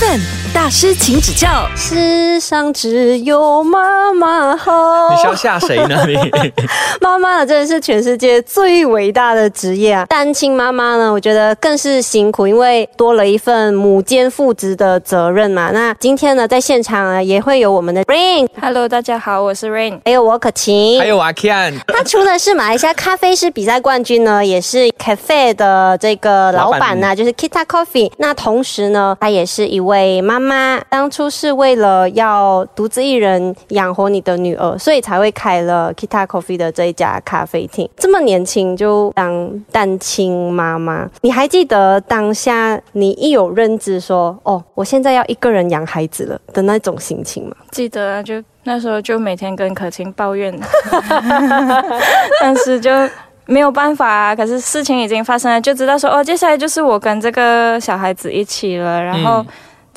7. 大师，请指教。世上只有妈妈好。你是要吓谁呢？你 妈妈呢，真的是全世界最伟大的职业啊！单亲妈妈呢，我觉得更是辛苦，因为多了一份母兼父职的责任嘛。那今天呢，在现场呢，也会有我们的 Rain，Hello，大家好，我是 Rain。还有我可晴，还有阿 Ken，他除了是马来西亚咖啡师比赛冠军呢，也是 Cafe 的这个老板呐、就是 Kita Coffee。那同时呢，他也是一位妈妈，当初是为了要独自一人养活你的女儿，所以才会开了 Kita Coffee 的这一家咖啡厅。这么年轻就当单亲妈妈，你还记得当下你一有认知说，哦，我现在要一个人养孩子了的那种心情吗？记得啊，就那时候就每天跟可晴抱怨，但是就没有办法啊。可是事情已经发生了，就知道说哦，接下来就是我跟这个小孩子一起了。然后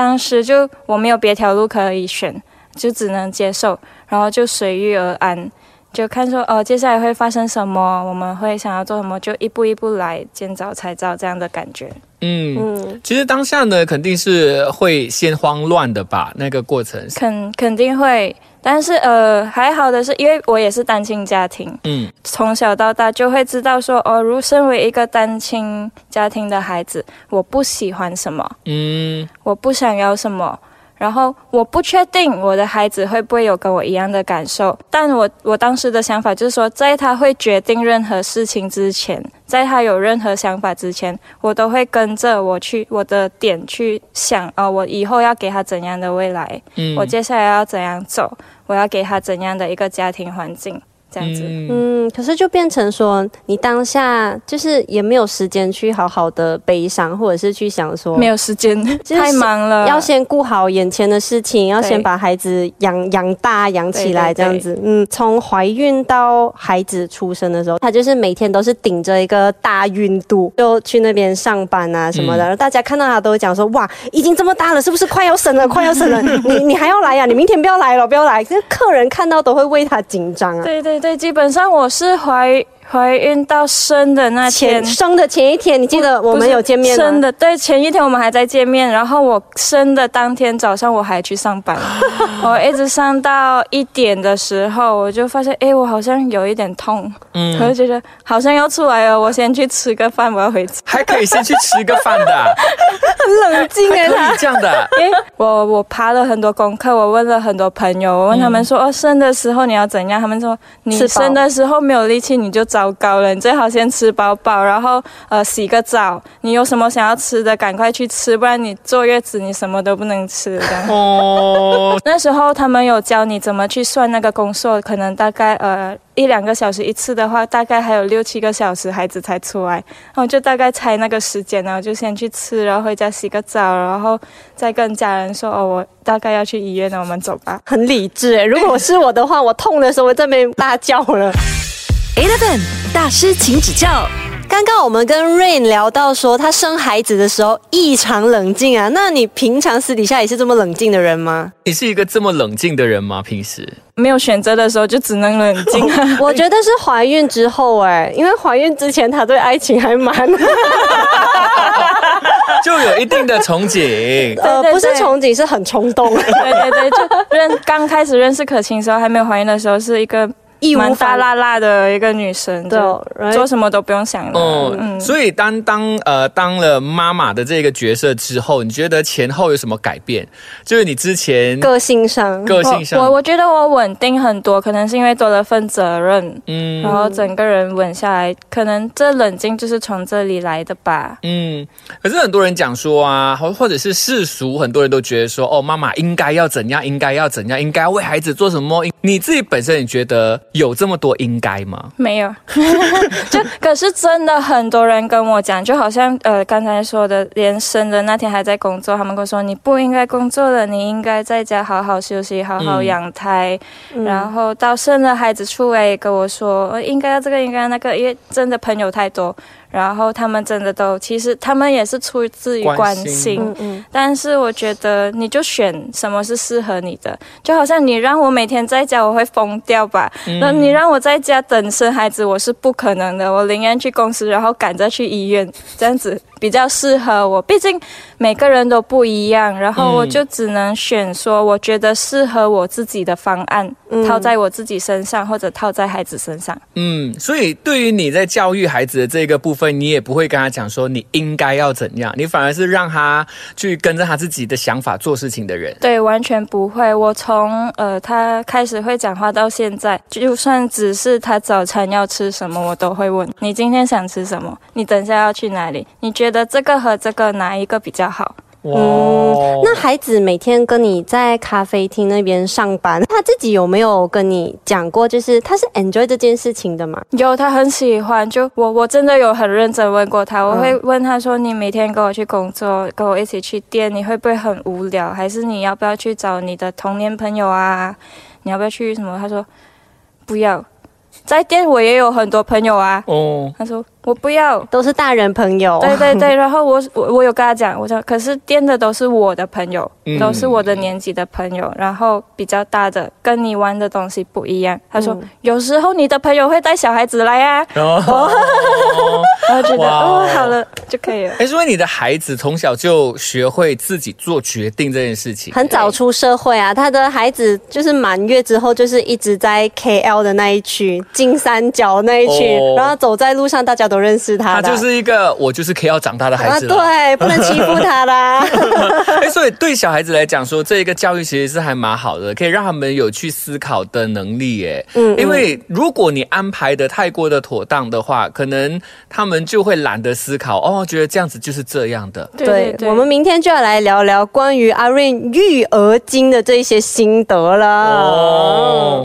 当时就我没有别条路可以选，就只能接受，然后就随遇而安。就看说哦，接下来会发生什么，我们会想要做什么，就一步一步来，见招拆招这样的感觉。嗯，嗯，其实当下呢，肯定是会先慌乱的吧？那个过程，肯肯定会，但是呃，还好的是，因为我也是单亲家庭，嗯从小到大就会知道说，哦，如身为一个单亲家庭的孩子，我不喜欢什么，嗯我不想要什么，然后我不确定我的孩子会不会有跟我一样的感受，但我我当时的想法就是说，在他会决定任何事情之前，在他有任何想法之前，我都会跟着我去我的点去想，哦，我以后要给他怎样的未来，嗯。我接下来要怎样走，我要给他怎样的一个家庭环境，这样子。嗯嗯，可是就变成说，你当下就是也没有时间去好好的悲伤，或者是去想说，没有时间，太忙了。要先顾好眼前的事情，要先把孩子养养大、养起来，这样子。嗯，从怀孕到孩子出生的时候，他就是每天都是顶着一个大孕肚，就去那边上班啊什么的。然后大家看到他都会讲说：“哇，已经这么大了，是不是快要生了？快要生了，你你还要来呀、你明天不要来了，不要来。”这客人看到都会为他紧张啊。对对对，基本上我是怀怀孕到生的那天前。生的前一天，你记得我们有见面吗？生的对，前一天我们还在见面，然后我生的当天早上我还去上班，我一直上到一点的时候，我就发现，哎，我好像有一点痛，嗯我就觉得好像要出来了，我先去吃个饭，我要回家。还可以先去吃个饭的啊，很冷静哎，可他以这样的啊，因为我我爬了很多功课，我问了很多朋友，我问他们说，哦，生的时候你要怎样？他们说，你生的时候没有力气你就糟糕了，你最好先吃饱饱，然后呃洗个澡，你有什么想要吃的赶快去吃，不然你坐月子你什么都不能吃这样。哦，那时候他们有教你怎么去算那个工作，可能大概呃一两个小时一次的话，大概还有六七个小时孩子才出来，然后就大概猜那个时间，然后就先去吃，然后回家洗个澡，然后再跟家人说哦，我大概要去医院了，我们走吧。很理智哎。如果是我的话，我痛的时候我在那边大叫了。Eleven 大师，请指教。刚刚我们跟 Rain 聊到说，她生孩子的时候异常冷静啊。那你平常私底下也是这么冷静的人吗？你是一个这么冷静的人吗？平时？没有选择的时候就只能冷静。我觉得是怀孕之后哎，因为怀孕之前她对爱情还蛮 就有一定的憧憬。呃不是憧憬，是很冲动，对对对，就认刚开始认识可晴的时候，还没有怀孕的时候，是一个义无反辣辣的一个女生，对？做什么都不用想了。哦，嗯，所以当当呃当了妈妈的这个角色之后，你觉得前后有什么改变？就是你之前个性上，个性上，我我我觉得我稳定很多，可能是因为多了份责任，嗯然后整个人稳下来，可能这冷静就是从这里来的吧。嗯，可是很多人讲说啊，或或者是世俗，很多人都觉得说，哦，妈妈应该要怎样，应该要怎样，应该要为孩子做什么。你自己本身你觉得有这么多应该吗？没有，就可是真的很多人跟我讲，就好像呃刚才说的，连生的那天还在工作，他们跟我说你不应该工作了，你应该在家好好休息，好好嗯养胎。嗯然后到生了孩子出来也跟我说，呃应该要这个，应该要那个，因为真的朋友太多，然后他们真的都其实他们也是出自于关关心心。嗯嗯，但是我觉得你就选什么是适合你的，就好像你让我每天在家，我会疯掉吧？那、你让我在家等生孩子，我是不可能的。我宁愿去公司，然后赶着去医院，这样子比较适合我。毕竟每个人都不一样，然后我就只能选说我觉得适合我自己的方案，套在我自己身上或者套在孩子身上。嗯，所以对于你在教育孩子的这个部分，你也不会跟他讲说你应该要怎样，你反而是让他去跟着他自己的想法做事情的人。对，完全不会。我从呃他开始会讲话到现在，就算只是他早餐要吃什么，我都会问你今天想吃什么，你等下要去哪里？你觉得这个和这个哪一个比较好？嗯，那孩子每天跟你在咖啡厅那边上班，他自己有没有跟你讲过，就是他是 enjoy 这件事情的吗？有，他很喜欢。就我，我真的有很认真问过他，我会问他说：“你每天跟我去工作，跟我一起去店，你会不会很无聊？还是你要不要去找你的童年朋友啊？你要不要去什么？”他说：“不要。”在店我也有很多朋友啊。哦，他说。我不要，都是大人朋友。对对对，然后我我我有跟他讲，我说可是店的都是我的朋友，都是我的年纪的朋友，然后比较大的跟你玩的东西不一样。他说有时候你的朋友会带小孩子来呀，然后觉得哦好了就可以了。哎，所以你的孩子从小就学会自己做决定这件事情，很早出社会啊。他的孩子就是满月之后就是一直在 KL 的那一区金三角那一区，然后走在路上大家。都认识他，他就是一个我就是可以要长大的孩子对，不能欺负他啦。哎，所以对小孩子来讲，说这一个教育其实是还蛮好的，可以让他们有去思考的能力。哎，嗯，因为如果你安排的太过的妥当的话，可能他们就会懒得思考哦，觉得这样子就是这样的。对，我们明天就要来聊聊关于阿瑞育儿经的这一些心得了。哦。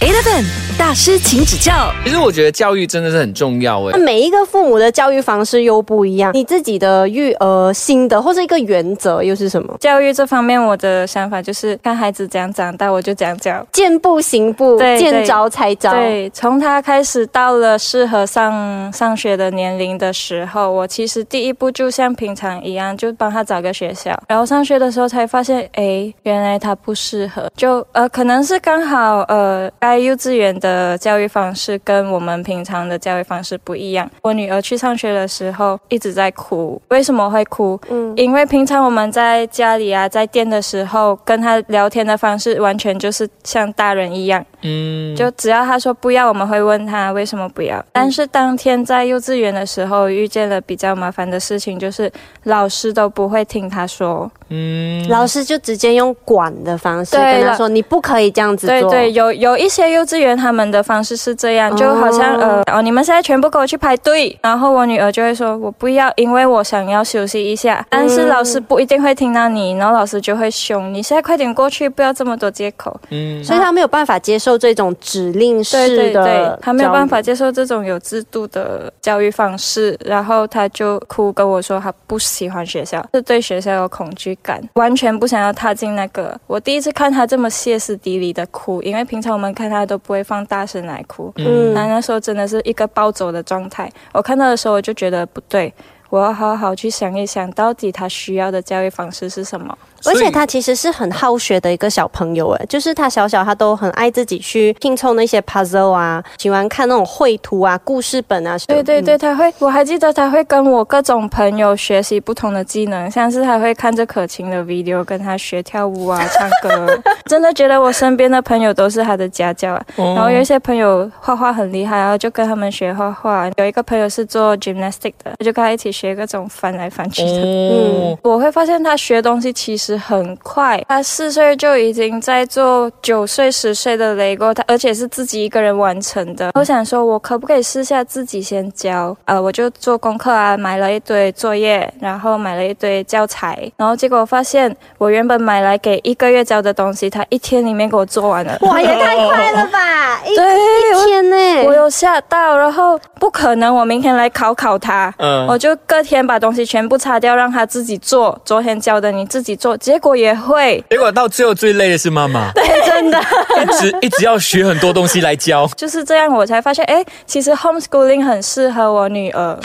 Eleven 大师，请指教。其实我觉得教育真的是很重要诶。那每一个父母的教育方式又不一样，你自己的育儿心得或者一个原则又是什么？教育这方面，我的想法就是看孩子怎样长大，我就怎样教，见步行步，见招拆招。对，从他开始到了适合上上学的年龄的时候，我其实第一步就像平常一样，就帮他找个学校。然后上学的时候才发现，哎，原来他不适合，就呃，可能是刚好呃。该幼稚园的教育方式跟我们平常的教育方式不一样。我女儿去上学的时候一直在哭，为什么会哭？嗯，因为平常我们在家里啊，在店的时候跟她聊天的方式完全就是像大人一样。嗯，就只要她说不要，我们会问她为什么不要。但是当天在幼稚园的时候遇见了比较麻烦的事情，就是老师都不会听她说。嗯，老师就直接用管的方式跟他说：“你不可以这样子做。”对对，有有一些幼稚园他们的方式是这样，就好像呃哦，你们现在全部给我去排队，然后我女儿就会说：“我不要，因为我想要休息一下。”但是老师不一定会听到你，然后老师就会凶你：“现在快点过去，不要这么多借口。”嗯，所以他没有办法接受这种指令式的，他没有办法接受这种有制度的教育方式，然后他就哭跟我说他不喜欢学校，是对学校有恐惧。感完全不想要踏进那个。我第一次看他这么歇斯底里的哭，因为平常我们看他都不会放大声来哭。嗯，那那时候真的是一个暴走的状态。我看到的时候，我就觉得不对，我要好好去想一想，到底他需要的教育方式是什么。而且他其实是很好学的一个小朋友，哎，就是他小小他都很爱自己去拼凑那些 puzzle 啊，喜欢看那种绘图啊、故事本啊。对对对，他会，我还记得他会跟我各种朋友学习不同的技能，像是他会看着可晴的 video 跟他学跳舞啊、唱歌。真的觉得我身边的朋友都是他的家教啊。然后有一些朋友画画很厉害，然后就跟他们学画画。有一个朋友是做 gymnastic 的，我就跟他一起学各种翻来翻去的。嗯，我会发现他学东西其实。很快，他四岁就已经在做九岁、十岁的雷 o 他而且是自己一个人完成的。我想说，我可不可以试下自己先教？呃，我就做功课啊，买了一堆作业，然后买了一堆教材，然后结果发现，我原本买来给一个月教的东西，他一天里面给我做完了。哇，也太快了吧！对，一天呢，吓到，然后不可能，我明天来考考他。嗯，我就隔天把东西全部擦掉，让他自己做。昨天教的你自己做。结果也会，结果到最后最累的是妈妈。对，真的，一直一直要学很多东西来教。就是这样，我才发现，哎，其实 homeschooling 很适合我女儿。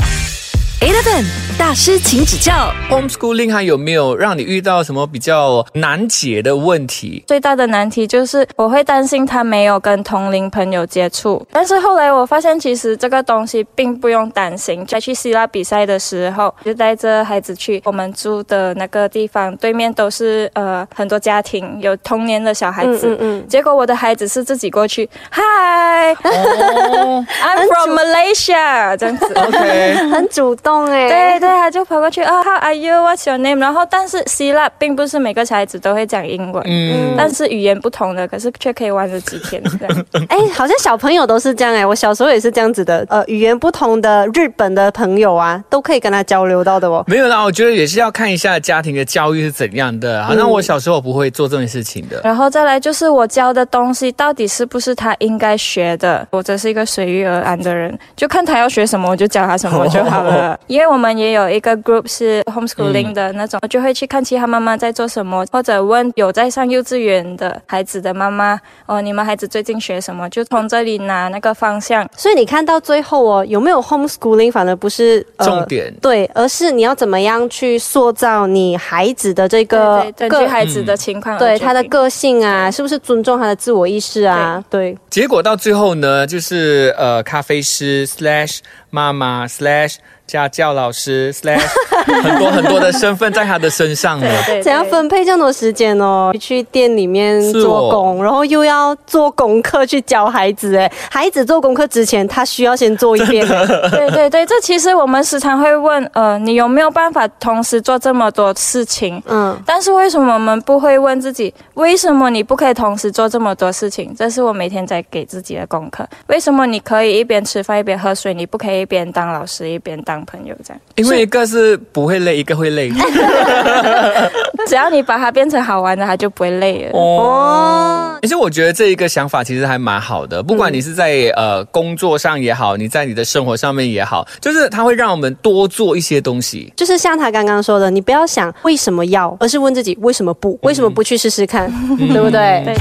Eleven 大师，请指教。homeschooling 还有没有让你遇到什么比较难解的问题？最大的难题就是我会担心他没有跟同龄朋友接触，但是后来我发现其实这个东西并不用担心。在去希腊比赛的时候，就带着孩子去我们住的那个地方，对面都是呃很多家庭有童年的小孩子。嗯嗯结果我的孩子是自己过去，Hi，I'm 哦 from Malaysia，这样子。，OK，很主动哎、对对，他就跑过去啊、h o w are you? What's your name? 然后，但是希腊并不是每个小孩子都会讲英文，嗯，但是语言不同的，可是却可以玩了几天这样。哎、好像小朋友都是这样哎、我小时候也是这样子的。呃，语言不同的日本的朋友啊，都可以跟他交流到的哦。没有啦，我觉得也是要看一下家庭的教育是怎样的。好像我小时候不会做这件事情的。然后再来就是我教的东西到底是不是他应该学的？我真是一个随遇而安的人，就看他要学什么，我就教他什么就好了。因为我们也有一个 group 是 homeschooling 的那种，我就会去看其他妈妈在做什么，或者问有在上幼稚园的孩子的妈妈，哦，你们孩子最近学什么？就从这里拿那个方向。所以你看到最后哦，有没有 homeschooling 反而不是、呃重点对，而是你要怎么样去塑造你孩子的这个根个据孩子的情况而对他的个性啊，是不是尊重他的自我意识啊？对，结果到最后呢，就是呃，咖啡师 slash 妈妈 slash 家教老师 slash 很多很多的身份在他的身上了。对对怎样分配这么多时间哦？去店里面做工，然后又要做功课去教孩子。哎，孩子做功课之前，他需要先做一遍。对对对，这其实我们时常会问，呃，你有没有办法同时做这么多事情？嗯，但是为什么我们不会问自己，为什么你不可以同时做这么多事情？这是我每天在给自己的功课。为什么你可以一边吃饭一边喝水，你不可以一边当老师一边当朋友？这样，因为一个是不会累，一个会累。只要你把它变成好玩的，它就不会累了。哦，其实我觉得这一个想法其实还蛮好的，不管你是在呃工作上也好，你在你的生活上面也好，就是它会让我们多做一些东西。就是像他刚刚说的，你不要想为什么要，而是问自己为什么不？为什么不去试试看？对不对？对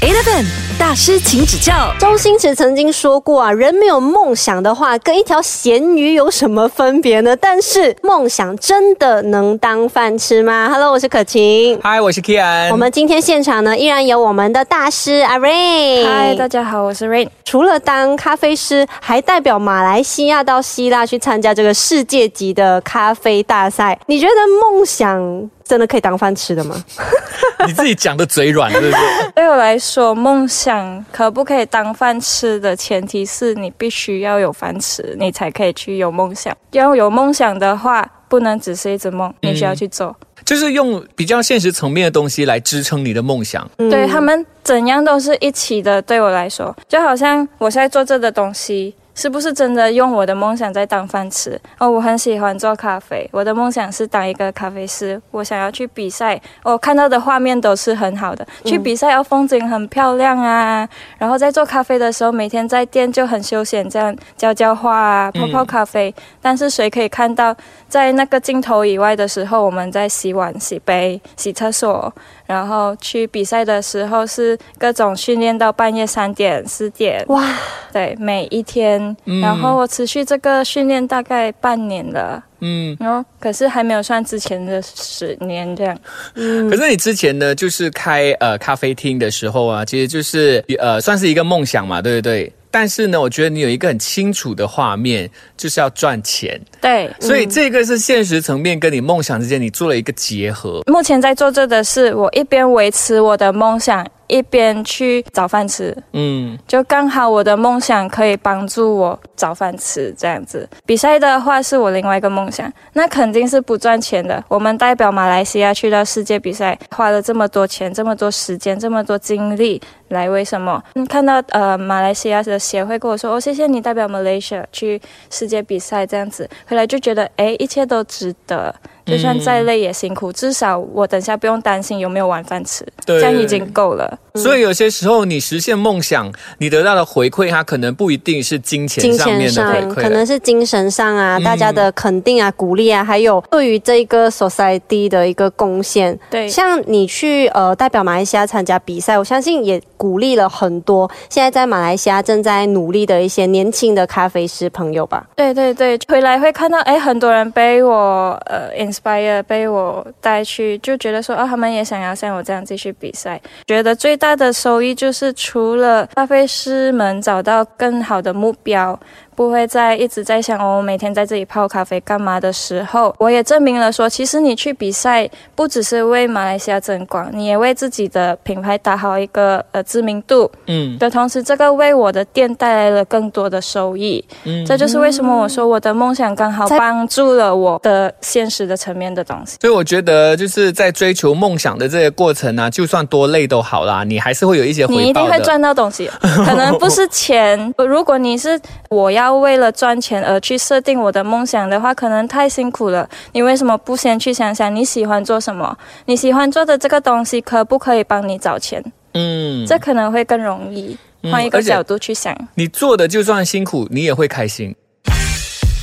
Eleven 大师，请指教。周星驰曾经说过啊，人没有梦想的话，跟一条咸鱼有什么分别呢？但是梦想真的能当饭吃吗？Hello，我是可晴。嗨，我是 Kian。我们今天现场呢，依然有我们的大师阿 Rain。嗨，大家好，我是 Rain。除了当咖啡师，还代表马来西亚到希腊去参加这个世界级的咖啡大赛。你觉得梦想真的可以当饭吃的吗？你自己讲的嘴软，对不对？对我来说，梦想可不可以当饭吃的前提是你必须要有饭吃，你才可以去有梦想。要有梦想的话，不能只是一直梦，你需要去做。就是用比较现实层面的东西来支撑你的梦想。对他们怎样都是一起的。对我来说，就好像我现在做这个东西。是不是真的用我的梦想在当饭吃？哦，我很喜欢做咖啡，我的梦想是当一个咖啡师。我想要去比赛，我看到的画面都是很好的。去比赛要风景很漂亮啊，然后在做咖啡的时候，每天在店就很休闲，这样浇浇花啊，泡泡咖啡。但是谁可以看到，在那个镜头以外的时候，我们在洗碗、洗杯、洗厕所，然后去比赛的时候是各种训练到半夜三点、四点。哇，对，每一天，然后我持续这个训练大概半年了，嗯，然后可是还没有算之前的十年这样。可是你之前呢，就是开呃咖啡厅的时候啊，其实就是呃算是一个梦想嘛，对不对？但是呢，我觉得你有一个很清楚的画面，就是要赚钱，对，所以这个是现实层面跟你梦想之间，你做了一个结合。目前在做这的是，我一边维持我的梦想，一边去找饭吃。嗯，就刚好我的梦想可以帮助我找饭吃，这样子。比赛的话是我另外一个梦想，那肯定是不赚钱的。我们代表马来西亚去到世界比赛，花了这么多钱、这么多时间、这么多精力来，为什么？嗯，看到呃马来西亚的协会跟我说，哦，谢谢你代表 Malaysia 去世界比赛这样子，回来就觉得哎，一切都值得。就算再累也辛苦，至少我等下不用担心有没有晚饭吃，对这样已经够了。所以有些时候你实现梦想，你得到的回馈，它可能不一定是金钱金上面的钱上回馈，可能是精神上啊，嗯大家的肯定啊、鼓励啊，还有对于这个 society 的一个贡献。对，像你去呃代表马来西亚参加比赛，我相信也鼓励了很多现在在马来西亚正在努力的一些年轻的咖啡师朋友吧。对对对，回来会看到哎，很多人被我呃 inspire，被我带去，就觉得说啊，他们也想要像我这样继续比赛。觉得最大的收益就是除了咖啡师们找到更好的目标。不会再一直在想哦，我每天在这里泡咖啡干嘛的时候，我也证明了说，其实你去比赛不只是为马来西亚争光，你也为自己的品牌打好一个呃知名度嗯的同时，这个为我的店带来了更多的收益。嗯这就是为什么我说我的梦想刚好帮助了我的现实的层面的东西。所以我觉得就是在追求梦想的这个过程啊，就算多累都好啦，你还是会有一些回报。你一定会赚到东西，可能不是钱。如果你是我要为了赚钱而去设定我的梦想的话，可能太辛苦了。你为什么不先去想想你喜欢做什么？你喜欢做的这个东西可不可以帮你找钱？嗯，这可能会更容易。嗯换一个角度去想，你做的就算辛苦，你也会开心。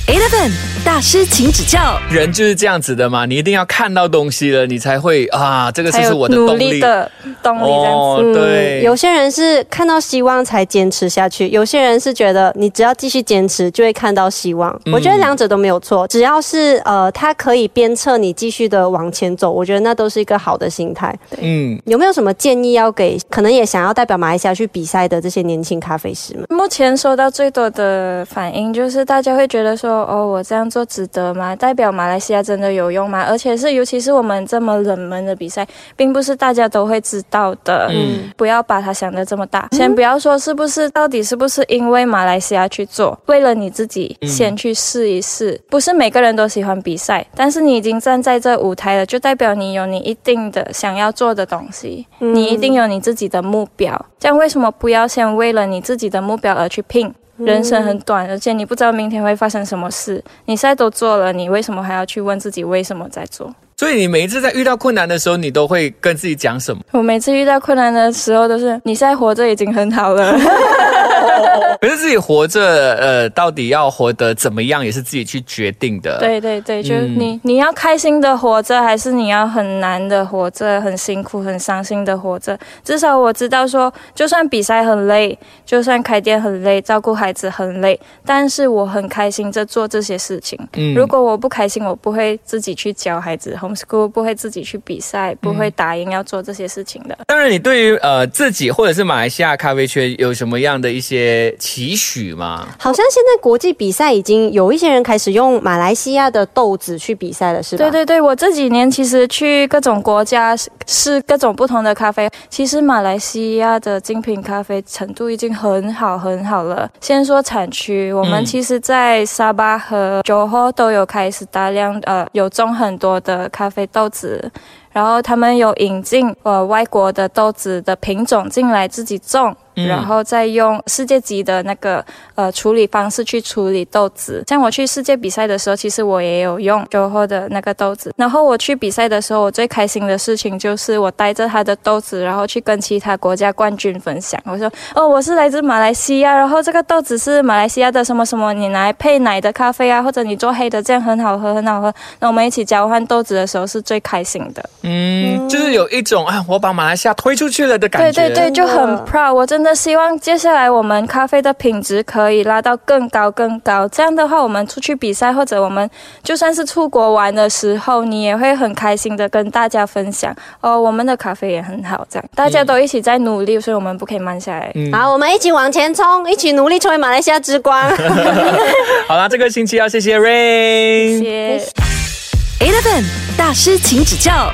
Eleven 大师，请指教。人就是这样子的嘛，你一定要看到东西了，你才会啊，这个就是我的努动力。力的动力这样子。哦，对，有些人是看到希望才坚持下去，有些人是觉得你只要继续坚持就会看到希望。嗯我觉得两者都没有错，只要是呃，它可以鞭策你继续的往前走，我觉得那都是一个好的心态。嗯，有没有什么建议要给可能也想要代表马来西亚去比赛的这些年轻咖啡师们？目前收到最多的反应就是大家会觉得说，哦，我这样做值得吗？代表马来西亚真的有用吗？而且是尤其是我们这么冷门的比赛，并不是大家都会知道的。嗯不要把它想得这么大，先不要说是不是，到底是不是因为马来西亚去做，为了你自己先去试一试。不是每个人都喜欢比赛，但是你已经站在这舞台了，就代表你有你一定的想要做的东西，你一定有你自己的目标。这样为什么不要先为了你自己的目标而去拼？人生很短，而且你不知道明天会发生什么事。你现在都做了，你为什么还要去问自己为什么在做？所以你每一次在遇到困难的时候，你都会跟自己讲什么？我每次遇到困难的时候，都是你现在活着已经很好了。可是自己活着，呃，到底要活得怎么样，也是自己去决定的。，对对对，就是嗯你、你要开心的活着，还是你要很难的活着，很辛苦、很伤心的活着？至少我知道说，就算比赛很累，就算开店很累，照顾孩子很累，但是我很开心在做这些事情。嗯如果我不开心，我不会自己去教孩子 homeschool，不会自己去比赛，不会答应要做这些事情的。当然，你对于呃自己或者是马来西亚咖啡圈有什么样的一些期许吗？好像现在国际比赛已经有一些人开始用马来西亚的豆子去比赛了，是吧？对对对，我这几年其实去各种国家试各种不同的咖啡，其实马来西亚的精品咖啡程度已经很好很好了。先说产区，我们嗯其实在沙巴和九后都有开始大量呃有种很多的咖啡豆子。然后他们有引进呃外国的豆子的品种进来自己种，嗯然后再用世界级的那个呃处理方式去处理豆子。像我去世界比赛的时候，其实我也有用酒后的那个豆子。然后我去比赛的时候，我最开心的事情就是我带着他的豆子，然后去跟其他国家冠军分享。我说哦，我是来自马来西亚，然后这个豆子是马来西亚的什么什么，你来配奶的咖啡啊，或者你做黑的，这样很好喝，很好喝。那我们一起交换豆子的时候是最开心的。嗯，就是有一种啊，我把马来西亚推出去了的感觉。对对对，就很 proud。我真的希望接下来我们咖啡的品质可以拉到更高更高。这样的话，我们出去比赛或者我们就算是出国玩的时候，你也会很开心的跟大家分享哦，我们的咖啡也很好。这样大家都一起在努力，所以我们不可以慢下来。嗯好，我们一起往前冲，一起努力成为马来西亚之光。好啦，这个星期要谢谢 Rain。谢谢。Eleven 大师，请指教。